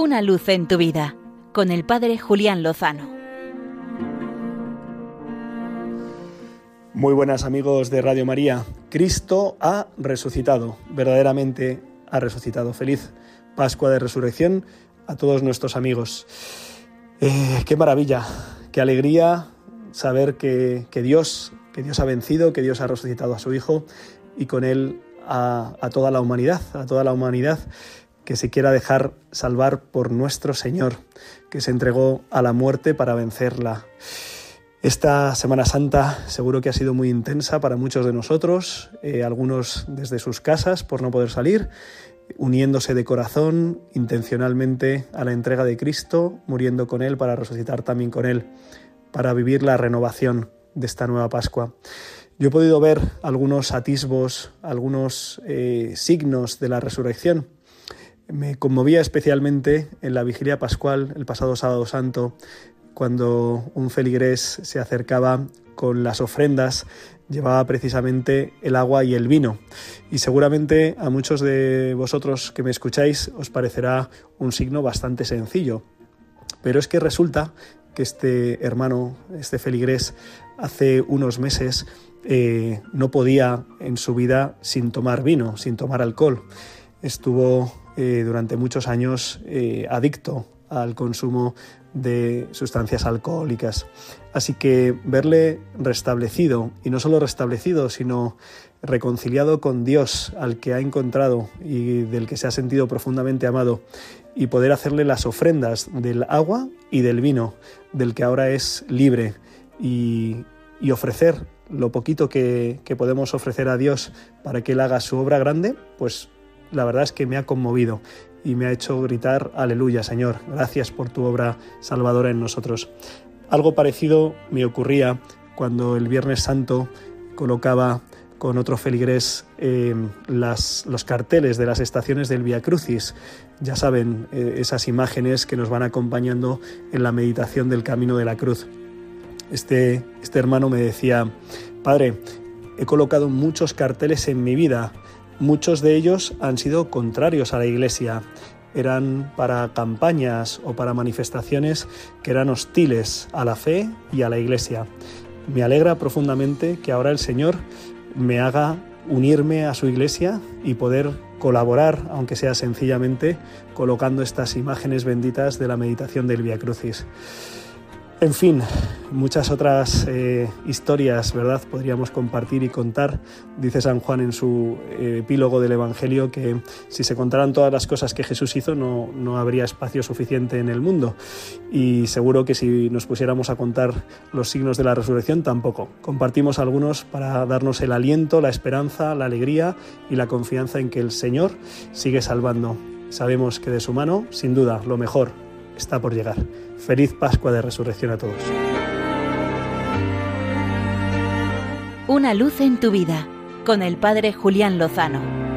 Una luz en tu vida con el Padre Julián Lozano. Muy buenas amigos de Radio María. Cristo ha resucitado, verdaderamente ha resucitado. Feliz Pascua de Resurrección a todos nuestros amigos. Eh, qué maravilla, qué alegría saber que, Dios, que Dios ha vencido, que Dios ha resucitado a su Hijo y con él a toda la humanidad, a toda la humanidad que se quiera dejar salvar por nuestro Señor, que se entregó a la muerte para vencerla. Esta Semana Santa seguro que ha sido muy intensa para muchos de nosotros, eh, algunos desde sus casas por no poder salir, uniéndose de corazón intencionalmente a la entrega de Cristo, muriendo con Él para resucitar también con Él, para vivir la renovación de esta nueva Pascua. Yo he podido ver algunos atisbos, algunos eh, signos de la resurrección me conmovía especialmente en la vigilia pascual, el pasado sábado santo, cuando un feligrés se acercaba con las ofrendas, llevaba precisamente el agua y el vino. Y seguramente a muchos de vosotros que me escucháis os parecerá un signo bastante sencillo. Pero es que resulta que este hermano, este feligrés, hace unos meses eh, no podía en su vida sin tomar vino, sin tomar alcohol. Estuvo eh, durante muchos años eh, adicto al consumo de sustancias alcohólicas. Así que verle restablecido, y no solo restablecido, sino reconciliado con Dios, al que ha encontrado y del que se ha sentido profundamente amado, y poder hacerle las ofrendas del agua y del vino, del que ahora es libre, y, ofrecer lo poquito que, que podemos ofrecer a Dios para que Él haga su obra grande, pues la verdad es que me ha conmovido y me ha hecho gritar, aleluya Señor, gracias por tu obra salvadora en nosotros. Algo parecido me ocurría cuando el Viernes Santo colocaba con otro feligrés las, los carteles de las estaciones del Via Crucis. Ya saben, eh, esas imágenes que nos van acompañando en la meditación del camino de la cruz. Este, este hermano me decía, Padre, he colocado muchos carteles en mi vida Muchos de ellos han sido contrarios a la Iglesia, eran para campañas o para manifestaciones que eran hostiles a la fe y a la Iglesia. Me alegra profundamente que ahora el Señor me haga unirme a su Iglesia y poder colaborar, aunque sea sencillamente, colocando estas imágenes benditas de la meditación del Via Crucis. En fin, muchas otras eh, historias, ¿verdad? Podríamos compartir y contar. Dice San Juan en su eh, epílogo del Evangelio que si se contaran todas las cosas que Jesús hizo no, no habría espacio suficiente en el mundo. Y seguro que si nos pusiéramos a contar los signos de la resurrección tampoco. Compartimos algunos para darnos el aliento, la esperanza, la alegría y la confianza en que el Señor sigue salvando. Sabemos que de su mano, sin duda, lo mejor está por llegar. Feliz Pascua de Resurrección a todos. Una luz en tu vida con el Padre Julián Lozano.